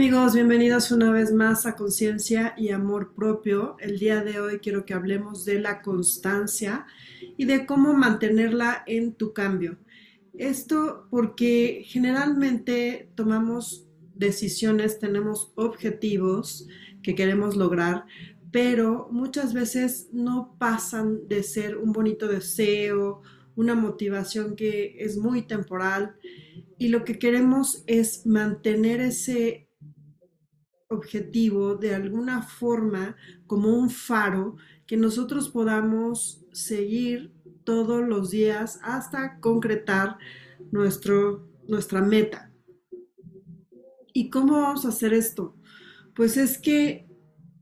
amigos, bienvenidos una vez más a Conciencia y Amor Propio. El día de hoy quiero que hablemos de la constancia y de cómo mantenerla en tu cambio. Esto porque generalmente tomamos decisiones, tenemos objetivos que queremos lograr, pero muchas veces no pasan de ser un bonito deseo, una motivación que es muy temporal y lo que queremos es mantener ese objetivo de alguna forma como un faro que nosotros podamos seguir todos los días hasta concretar nuestro, nuestra meta. ¿Y cómo vamos a hacer esto? Pues es que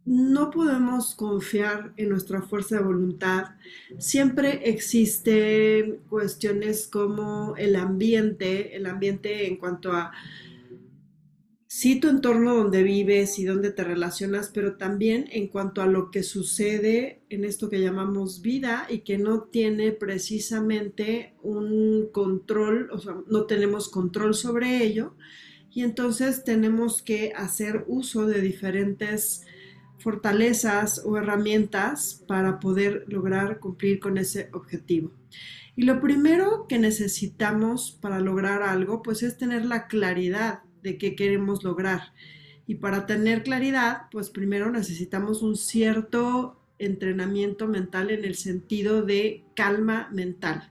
no podemos confiar en nuestra fuerza de voluntad. Siempre existen cuestiones como el ambiente, el ambiente en cuanto a sí tu entorno donde vives y donde te relacionas, pero también en cuanto a lo que sucede en esto que llamamos vida y que no tiene precisamente un control, o sea, no tenemos control sobre ello. Y entonces tenemos que hacer uso de diferentes fortalezas o herramientas para poder lograr cumplir con ese objetivo. Y lo primero que necesitamos para lograr algo, pues es tener la claridad de qué queremos lograr. Y para tener claridad, pues primero necesitamos un cierto entrenamiento mental en el sentido de calma mental.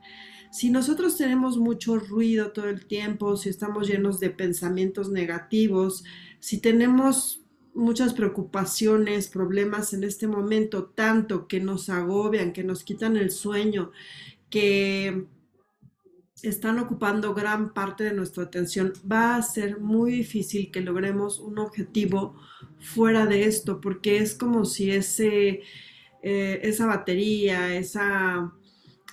Si nosotros tenemos mucho ruido todo el tiempo, si estamos llenos de pensamientos negativos, si tenemos muchas preocupaciones, problemas en este momento, tanto que nos agobian, que nos quitan el sueño, que están ocupando gran parte de nuestra atención, va a ser muy difícil que logremos un objetivo fuera de esto, porque es como si ese, eh, esa batería, esa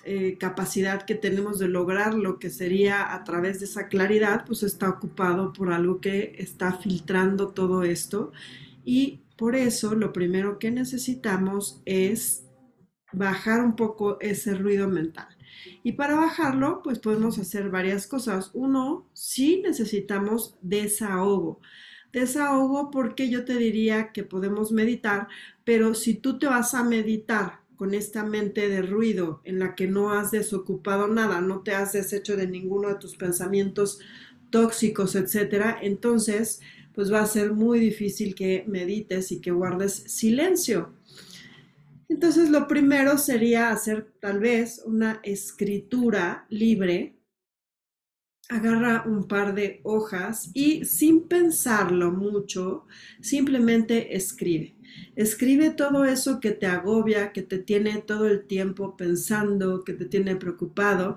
eh, capacidad que tenemos de lograr lo que sería a través de esa claridad, pues está ocupado por algo que está filtrando todo esto. Y por eso lo primero que necesitamos es bajar un poco ese ruido mental. Y para bajarlo, pues podemos hacer varias cosas. Uno, sí necesitamos desahogo. Desahogo porque yo te diría que podemos meditar, pero si tú te vas a meditar con esta mente de ruido en la que no has desocupado nada, no te has deshecho de ninguno de tus pensamientos tóxicos, etcétera, entonces pues va a ser muy difícil que medites y que guardes silencio. Entonces, lo primero sería hacer tal vez una escritura libre. Agarra un par de hojas y sin pensarlo mucho, simplemente escribe. Escribe todo eso que te agobia, que te tiene todo el tiempo pensando, que te tiene preocupado.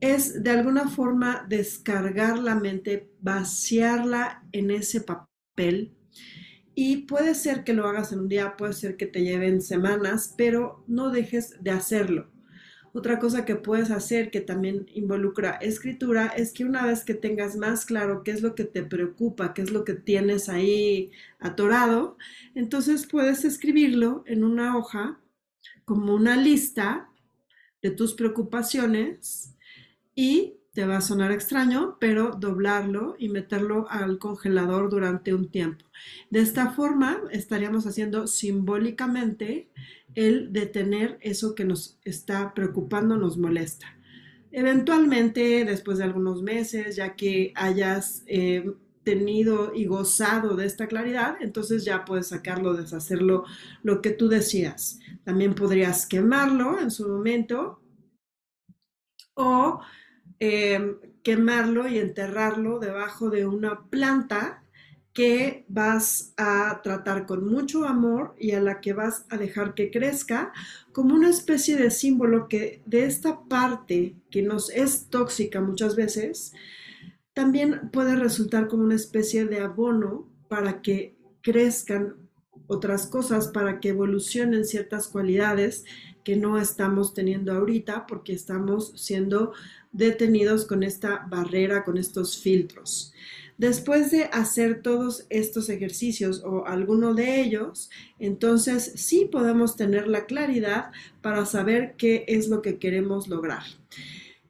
Es de alguna forma descargar la mente, vaciarla en ese papel y puede ser que lo hagas en un día, puede ser que te lleven semanas, pero no dejes de hacerlo. Otra cosa que puedes hacer que también involucra escritura es que una vez que tengas más claro qué es lo que te preocupa, qué es lo que tienes ahí atorado, entonces puedes escribirlo en una hoja como una lista de tus preocupaciones y te va a sonar extraño, pero doblarlo y meterlo al congelador durante un tiempo. De esta forma estaríamos haciendo simbólicamente el detener eso que nos está preocupando, nos molesta. Eventualmente, después de algunos meses, ya que hayas eh, tenido y gozado de esta claridad, entonces ya puedes sacarlo, deshacerlo, lo que tú decías. También podrías quemarlo en su momento o Em, quemarlo y enterrarlo debajo de una planta que vas a tratar con mucho amor y a la que vas a dejar que crezca como una especie de símbolo que de esta parte que nos es tóxica muchas veces, también puede resultar como una especie de abono para que crezcan otras cosas, para que evolucionen ciertas cualidades que no estamos teniendo ahorita porque estamos siendo detenidos con esta barrera, con estos filtros. Después de hacer todos estos ejercicios o alguno de ellos, entonces sí podemos tener la claridad para saber qué es lo que queremos lograr.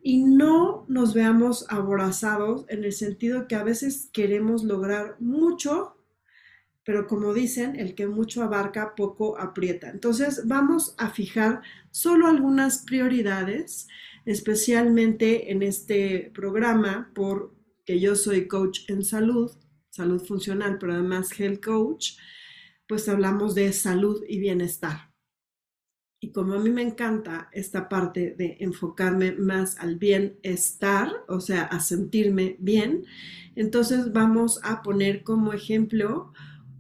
Y no nos veamos aborazados en el sentido que a veces queremos lograr mucho pero como dicen, el que mucho abarca, poco aprieta. Entonces vamos a fijar solo algunas prioridades, especialmente en este programa, porque yo soy coach en salud, salud funcional, pero además health coach, pues hablamos de salud y bienestar. Y como a mí me encanta esta parte de enfocarme más al bienestar, o sea, a sentirme bien, entonces vamos a poner como ejemplo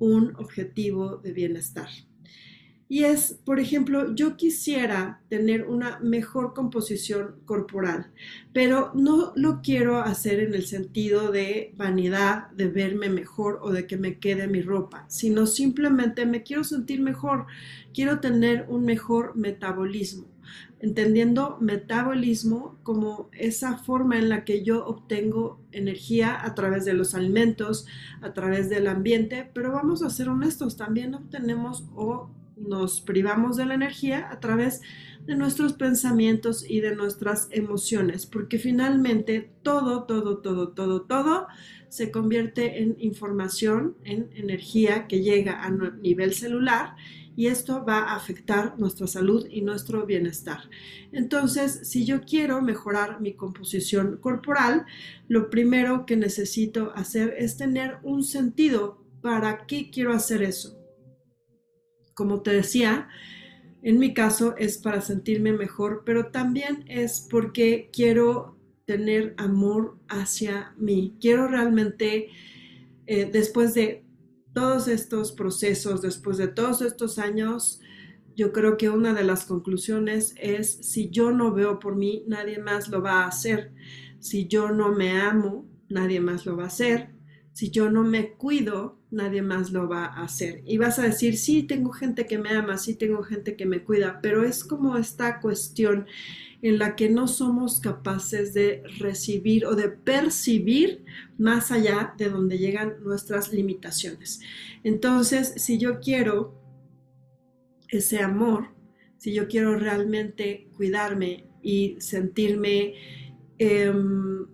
un objetivo de bienestar. Y es, por ejemplo, yo quisiera tener una mejor composición corporal, pero no lo quiero hacer en el sentido de vanidad, de verme mejor o de que me quede mi ropa, sino simplemente me quiero sentir mejor, quiero tener un mejor metabolismo entendiendo metabolismo como esa forma en la que yo obtengo energía a través de los alimentos, a través del ambiente, pero vamos a ser honestos, también obtenemos o nos privamos de la energía a través de nuestros pensamientos y de nuestras emociones, porque finalmente todo, todo, todo, todo, todo se convierte en información, en energía que llega a nivel celular y esto va a afectar nuestra salud y nuestro bienestar. Entonces, si yo quiero mejorar mi composición corporal, lo primero que necesito hacer es tener un sentido. ¿Para qué quiero hacer eso? Como te decía, en mi caso es para sentirme mejor, pero también es porque quiero tener amor hacia mí. Quiero realmente, eh, después de todos estos procesos, después de todos estos años, yo creo que una de las conclusiones es, si yo no veo por mí, nadie más lo va a hacer. Si yo no me amo, nadie más lo va a hacer. Si yo no me cuido, nadie más lo va a hacer. Y vas a decir, sí, tengo gente que me ama, sí, tengo gente que me cuida, pero es como esta cuestión en la que no somos capaces de recibir o de percibir más allá de donde llegan nuestras limitaciones. Entonces, si yo quiero ese amor, si yo quiero realmente cuidarme y sentirme em,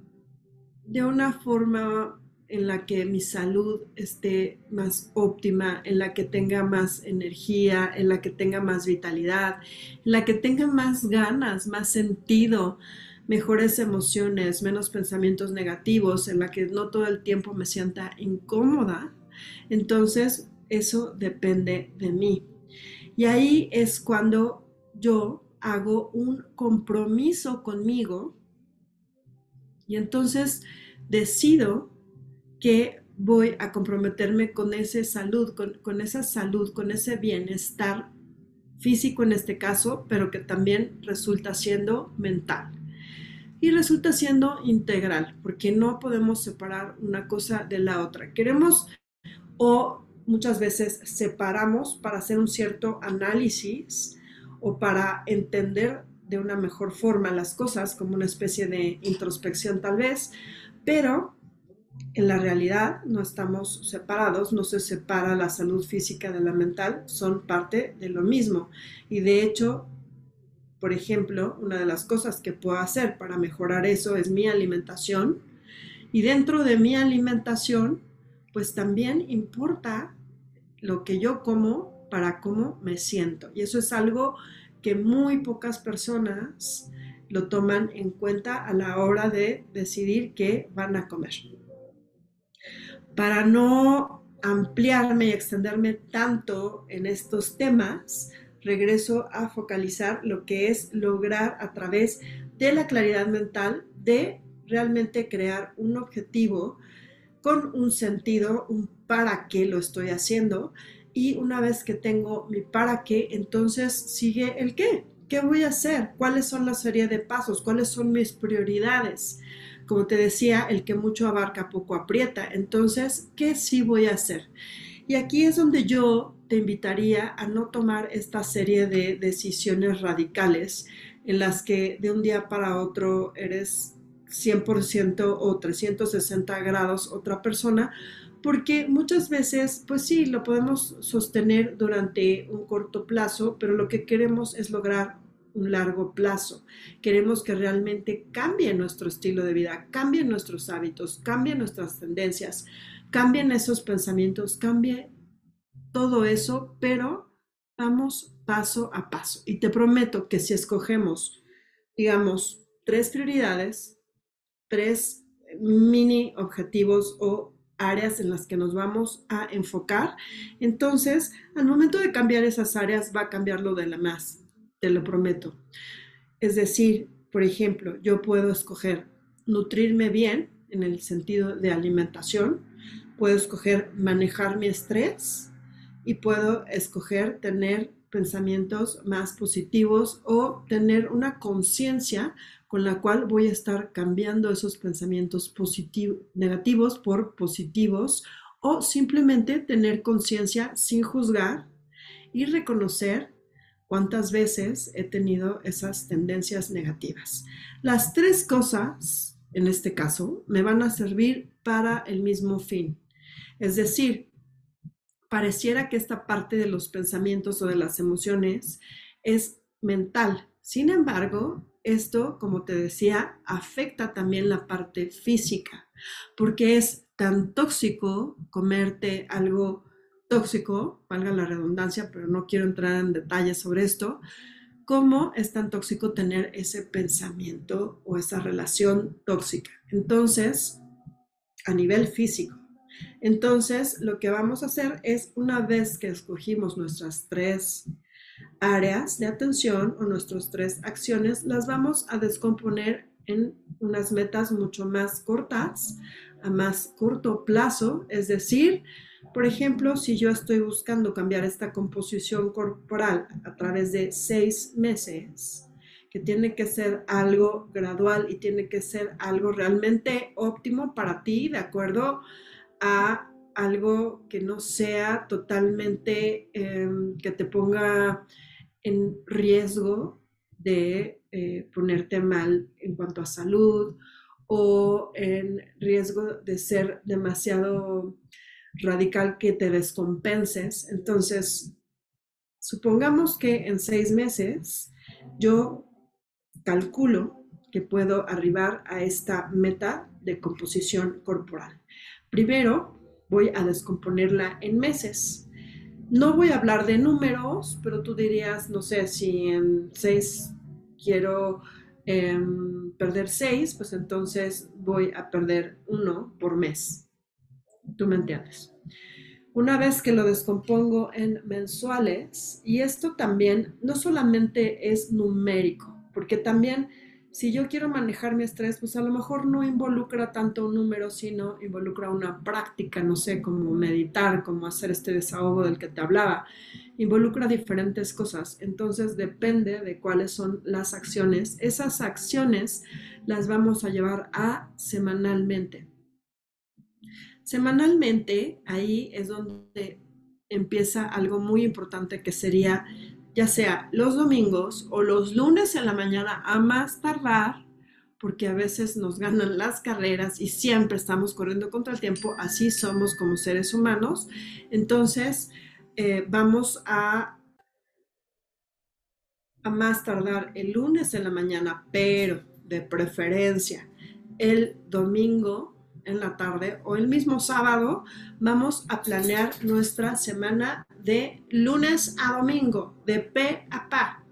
de una forma en la que mi salud esté más óptima, en la que tenga más energía, en la que tenga más vitalidad, en la que tenga más ganas, más sentido, mejores emociones, menos pensamientos negativos, en la que no todo el tiempo me sienta incómoda, entonces eso depende de mí. Y ahí es cuando yo hago un compromiso conmigo y entonces decido que voy a comprometerme con esa salud, con, esa salud, con ese bienestar físico en este caso, pero que también resulta siendo mental. Y resulta siendo integral, porque no podemos separar una cosa de la otra. Queremos o muchas veces separamos para hacer un cierto análisis o para entender de una mejor forma las cosas, como una especie de introspección tal vez, pero en la realidad no estamos separados, no se separa la salud física de la mental, son parte de lo mismo. Y de hecho, por ejemplo, una de las cosas que puedo hacer para mejorar eso es mi alimentación. Y dentro de mi alimentación, pues también importa lo que yo como para cómo me siento. Y eso es algo que muy pocas personas lo toman en cuenta a la hora de decidir qué van a comer para no ampliarme y extenderme tanto en estos temas, regreso a focalizar lo que es lograr a través de la claridad mental de realmente crear un objetivo con un sentido, un para qué lo estoy haciendo. Y una vez que tengo mi para qué, entonces sigue el qué. ¿Qué voy a hacer? ¿Cuáles son la serie de pasos? ¿Cuáles son mis prioridades? Como te decía, el que mucho abarca poco aprieta. Entonces, ¿qué sí voy a hacer? Y aquí es donde yo te invitaría a no tomar esta serie de decisiones radicales en las que de un día para otro eres 100% o 360 grados otra persona, porque muchas veces, pues sí, lo podemos sostener durante un corto plazo, pero lo que queremos es lograr un largo plazo. Queremos que realmente cambie nuestro estilo de vida, cambien nuestros hábitos, cambien nuestras tendencias, cambien esos pensamientos, cambie todo eso, pero vamos paso a paso. Y te prometo que si escogemos, digamos, tres prioridades, tres mini objetivos o áreas en las que nos vamos a enfocar, entonces al momento de cambiar esas áreas va a cambiar lo de la más, te lo prometo. Es decir, por ejemplo, yo puedo escoger nutrirme bien en el sentido de alimentación, puedo escoger manejar mi estrés y puedo escoger tener pensamientos más positivos o tener una conciencia con la cual voy a estar cambiando esos pensamientos negativos por positivos o simplemente tener conciencia sin juzgar y reconocer cuántas veces he tenido esas tendencias negativas. Las tres cosas, en este caso, me van a servir para el mismo fin. Es decir, pareciera que esta parte de los pensamientos o de las emociones es mental. Sin embargo, esto, como te decía, afecta también la parte física, porque es tan tóxico comerte algo tóxico, valga la redundancia, pero no quiero entrar en detalles sobre esto, como es tan tóxico tener ese pensamiento o esa relación tóxica. Entonces, a nivel físico. Entonces, lo que vamos a hacer es, una vez que escogimos nuestras tres áreas de atención o nuestras tres acciones, las vamos a descomponer en unas metas mucho más cortas, a más corto plazo, es decir, por ejemplo, si yo estoy buscando cambiar esta composición corporal a través de seis meses, que tiene que ser algo gradual y tiene que ser algo realmente óptimo para ti, de acuerdo a algo que no sea totalmente, em, que te ponga en riesgo de eh, ponerte mal en cuanto a salud o en riesgo de ser demasiado radical que te descompenses. Entonces, supongamos que en seis meses yo calculo que puedo arribar a esta meta de composición corporal. Primero, voy a descomponerla en meses. No voy a hablar de números, pero tú dirías, no sé, si en seis quiero em, perder seis, pues entonces voy a perder uno por mes. Tú me entiendes. Una vez que lo descompongo en mensuales, y esto también no solamente es numérico, porque también si yo quiero manejar mi estrés, pues a lo mejor no involucra tanto un número, sino involucra una práctica, no sé, como meditar, como hacer este desahogo del que te hablaba. Involucra diferentes cosas. Entonces depende de cuáles son las acciones. Esas acciones las vamos a llevar a semanalmente. Semanalmente, ahí es donde empieza algo muy importante que sería ya sea los domingos o los lunes en la mañana a más tardar, porque a veces nos ganan las carreras y siempre estamos corriendo contra el tiempo, así somos como seres humanos. Entonces, eh, vamos a, a más tardar el lunes en la mañana, pero de preferencia el domingo en la tarde o el mismo sábado vamos a planear nuestra semana de lunes a domingo, de P a pa.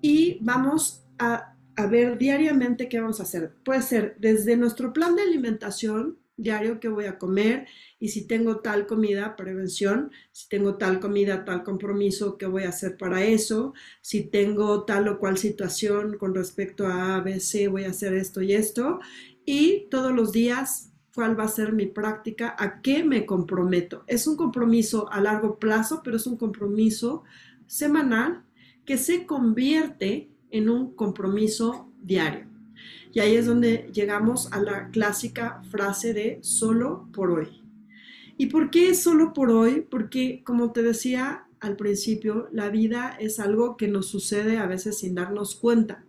Y vamos a, ver diariamente qué vamos a hacer. Puede ser desde nuestro plan de alimentación diario que voy a comer y si tengo tal comida, prevención, si tengo tal comida, tal compromiso, qué voy a hacer para eso, si tengo tal o cual situación con respecto a A, B, C, voy a hacer esto y esto. Y todos los días cuál va a ser mi práctica, a qué me comprometo. Es un compromiso a largo plazo, pero es un compromiso semanal que se convierte en un compromiso diario. Y ahí es donde llegamos a la clásica frase de solo por hoy. ¿Y por qué solo por hoy? Porque, como te decía al principio, la vida es algo que nos sucede a veces sin darnos cuenta.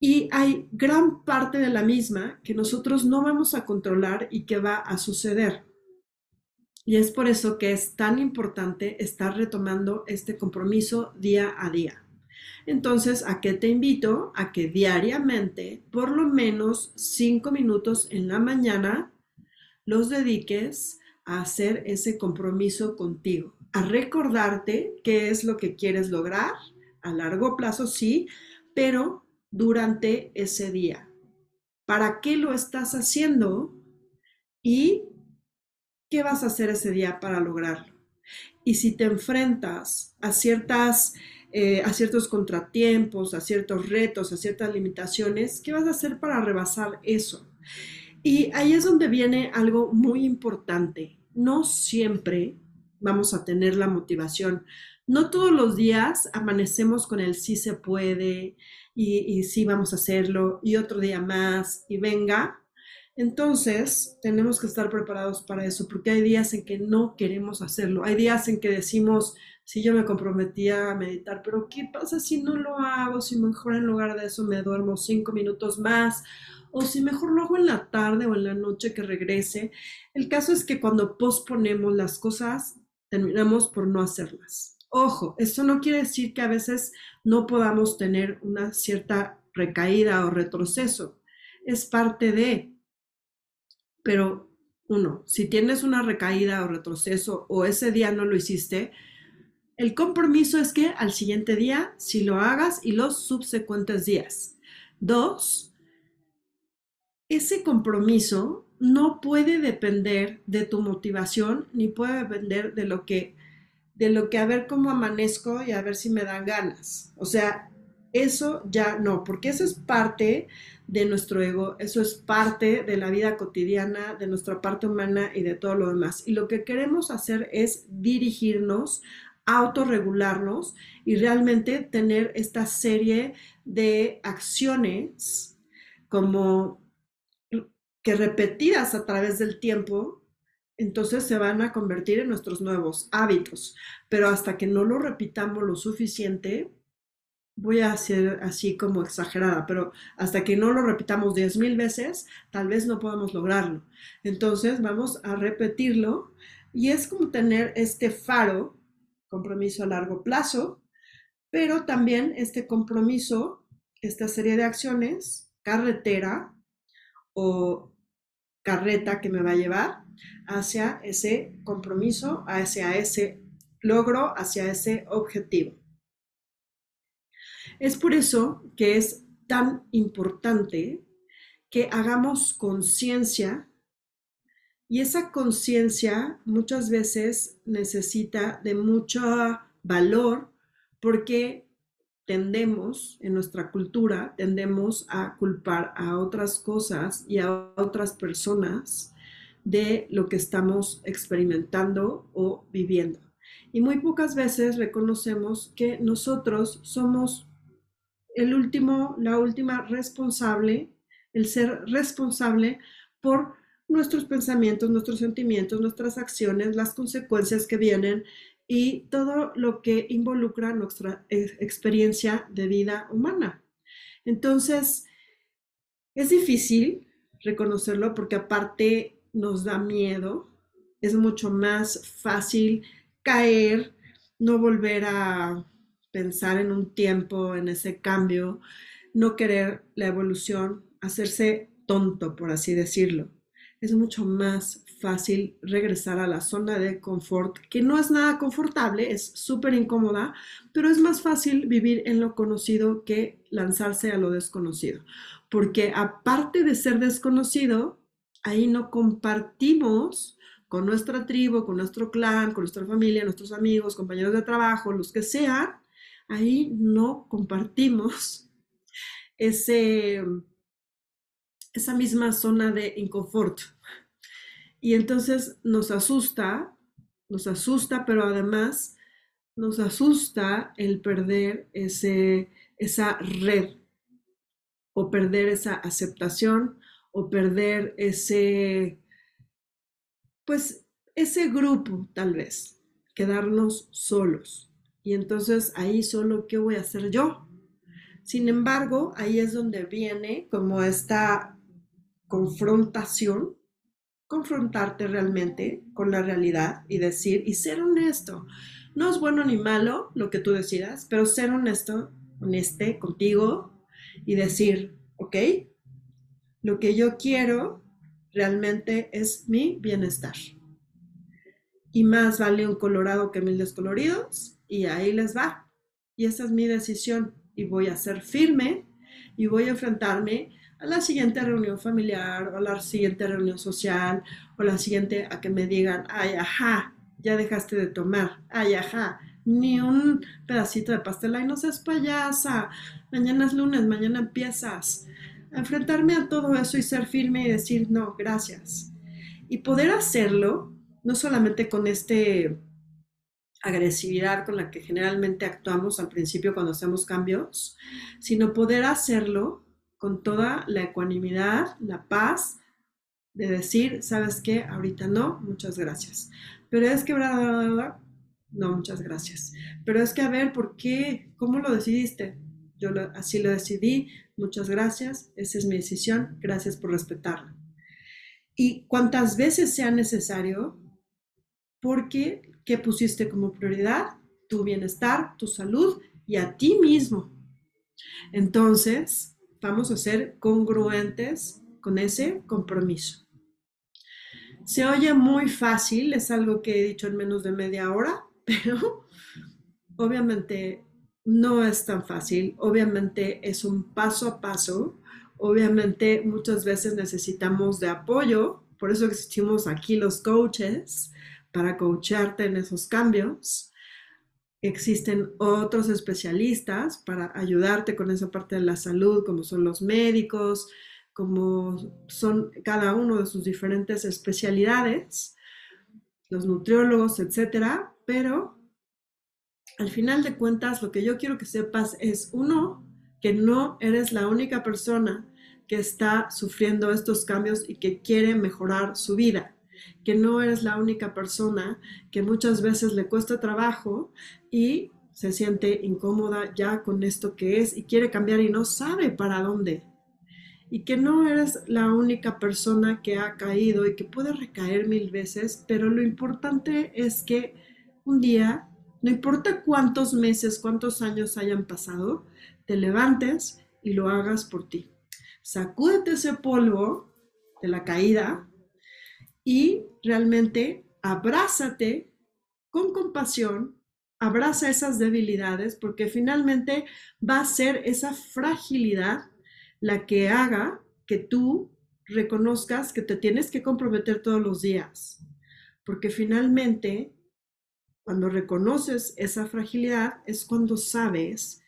Y hay gran parte de la misma que nosotros no vamos a controlar y que va a suceder. Y es por eso que es tan importante estar retomando este compromiso día a día. Entonces, ¿a qué te invito? A que diariamente, por lo menos cinco minutos en la mañana, los dediques a hacer ese compromiso contigo, a recordarte qué es lo que quieres lograr a largo plazo, sí, pero durante ese día. ¿Para qué lo estás haciendo? ¿Y qué vas a hacer ese día para lograrlo? Y si te enfrentas a ciertas eh, a ciertos contratiempos, a ciertos retos, a ciertas limitaciones, ¿qué vas a hacer para rebasar eso? Y ahí es donde viene algo muy importante. No siempre vamos a tener la motivación. No todos los días amanecemos con el sí se puede y, y sí vamos a hacerlo y otro día más y venga. Entonces, tenemos que estar preparados para eso, porque hay días en que no queremos hacerlo. Hay días en que decimos, si yo me comprometía a meditar, pero ¿qué pasa si no lo hago? Si mejor en lugar de eso me duermo cinco minutos más, o si mejor lo hago en la tarde o en la noche que regrese. El caso es que cuando posponemos las cosas, terminamos por no hacerlas. Ojo, eso no quiere decir que a veces no podamos tener una cierta recaída o retroceso. Es parte de, pero uno, si tienes una recaída o retroceso o ese día no lo hiciste, el compromiso es que al siguiente día si lo hagas y los subsecuentes días. Dos, ese compromiso no puede depender de tu motivación ni puede depender de lo que de lo que a ver cómo amanezco y a ver si me dan ganas. O sea, eso ya no, porque eso es parte de nuestro ego, eso es parte de la vida cotidiana, de nuestra parte humana y de todo lo demás. Y lo que queremos hacer es dirigirnos autorregularnos y realmente tener esta serie de acciones como que repetidas a través del tiempo, entonces se van a convertir en nuestros nuevos hábitos. Pero hasta que no lo repitamos lo suficiente, voy a ser así como exagerada, pero hasta que no lo repitamos diez mil veces, tal vez no podamos lograrlo. Entonces vamos a repetirlo y es como tener este faro compromiso a largo plazo, pero también este compromiso, esta serie de acciones, carretera o carreta que me va a llevar hacia ese compromiso, hacia ese logro, hacia ese objetivo. Es por eso que es tan importante que hagamos conciencia y esa conciencia muchas veces necesita de mucho valor porque tendemos, en nuestra cultura, tendemos a culpar a otras cosas y a otras personas de lo que estamos experimentando o viviendo. Y muy pocas veces reconocemos que nosotros somos el último, la última responsable, el ser responsable por nuestros pensamientos, nuestros sentimientos, nuestras acciones, las consecuencias que vienen y todo lo que involucra nuestra experiencia de vida humana. Entonces, es difícil reconocerlo porque aparte nos da miedo, es mucho más fácil caer, no volver a pensar en un tiempo, en ese cambio, no querer la evolución, hacerse tonto, por así decirlo es mucho más fácil regresar a la zona de confort, que no es nada confortable, es súper incómoda, pero es más fácil vivir en lo conocido que lanzarse a lo desconocido. Porque aparte de ser desconocido, ahí no compartimos con nuestra tribu, con nuestro clan, con nuestra familia, nuestros amigos, compañeros de trabajo, los que sean, ahí no compartimos ese esa misma zona de inconfort. Y entonces nos asusta, nos asusta, pero además nos asusta el perder ese, esa red o perder esa aceptación o perder ese, pues ese grupo tal vez, quedarnos solos. Y entonces ahí solo, ¿qué voy a hacer yo? Sin embargo, ahí es donde viene como esta confrontación, confrontarte realmente con la realidad y decir y ser honesto. No es bueno ni malo lo que tú decidas, pero ser honesto, honeste contigo y decir, ok, lo que yo quiero realmente es mi bienestar. y más vale un colorado que mil descoloridos y ahí les va. Y esa es mi decisión y voy a ser firme y voy a enfrentarme a la siguiente reunión familiar o a la siguiente reunión social o la siguiente a que me digan, ay, ajá, ya dejaste de tomar, ay, ajá, ni un pedacito de pastel, ay, no seas payasa, mañana es lunes, mañana empiezas. Enfrentarme a todo eso y ser firme y decir, no, gracias. Y poder hacerlo, no solamente con este agresividad con la que generalmente actuamos al principio cuando hacemos cambios, sino poder hacerlo con toda la ecuanimidad, la paz de decir, ¿sabes qué? Ahorita no, muchas gracias. Pero es que, no, muchas gracias. Pero es que, a ver, ¿por qué? ¿Cómo lo decidiste? Yo así lo decidí, muchas gracias, esa es mi decisión, gracias por respetarla. Y cuantas veces sea necesario, porque ¿qué pusiste como prioridad? Tu bienestar, tu salud y a ti mismo. Entonces, vamos a ser congruentes con ese compromiso. Se oye muy fácil, es algo que he dicho en menos de media hora, pero obviamente no es tan fácil, obviamente es un paso a paso, obviamente muchas veces necesitamos de apoyo, por eso existimos aquí los coaches, para coacharte en esos cambios. Existen otros especialistas para ayudarte con esa parte de la salud, como son los médicos, como son cada uno de sus diferentes especialidades, los nutriólogos, etcétera, pero al final de cuentas lo que yo quiero que sepas es uno que no eres la única persona que está sufriendo estos cambios y que quiere mejorar su vida que no eres la única persona que muchas veces le cuesta trabajo y se siente incómoda ya con esto que es y quiere cambiar y no sabe para dónde. Y que no eres la única persona que ha caído y que puede recaer mil veces, pero lo importante es que un día, no importa cuántos meses, cuántos años hayan pasado, te levantes y lo hagas por ti. Sacúdete ese polvo de la caída y realmente abrázate con compasión, abraza esas debilidades, porque finalmente va a ser esa fragilidad la que haga que tú reconozcas que te tienes que comprometer todos los días, porque finalmente cuando reconoces esa fragilidad es cuando sabes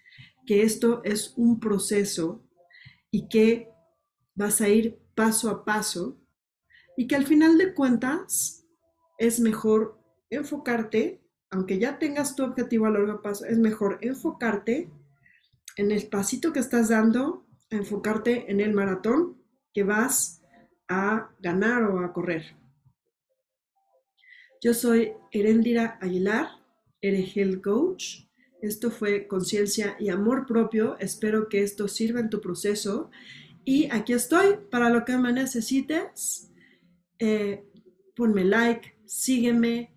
que esto es un proceso y que vas a ir paso a paso y que al final de cuentas es mejor enfocarte, aunque ya tengas tu objetivo a largo plazo, es mejor enfocarte en el pasito que estás dando, enfocarte en el maratón que vas a ganar o a correr. Yo soy Erendira Aguilar, Health Coach. Esto fue Conciencia y Amor Propio. Espero que esto sirva en tu proceso. Y aquí estoy para lo que me necesites. Eh, ponme like, sígueme.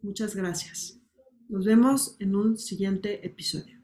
Muchas gracias. Nos vemos en un siguiente episodio.